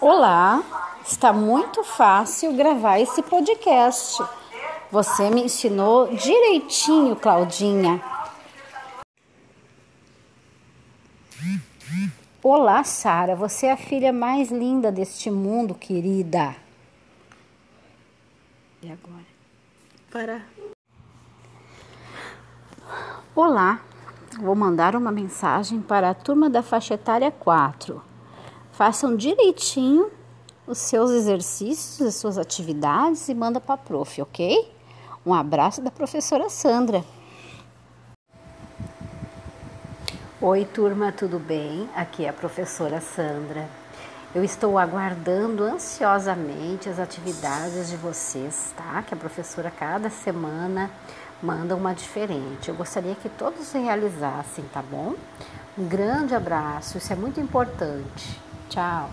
Olá, está muito fácil gravar esse podcast. Você me ensinou direitinho, Claudinha. Olá, Sara, você é a filha mais linda deste mundo, querida. E agora? Para. Olá, vou mandar uma mensagem para a turma da faixa etária 4. Façam direitinho os seus exercícios, as suas atividades e manda para a prof, ok? Um abraço da professora Sandra. Oi, turma, tudo bem? Aqui é a professora Sandra. Eu estou aguardando ansiosamente as atividades de vocês, tá? Que a professora cada semana manda uma diferente. Eu gostaria que todos realizassem, tá bom? Um grande abraço, isso é muito importante. Tchau.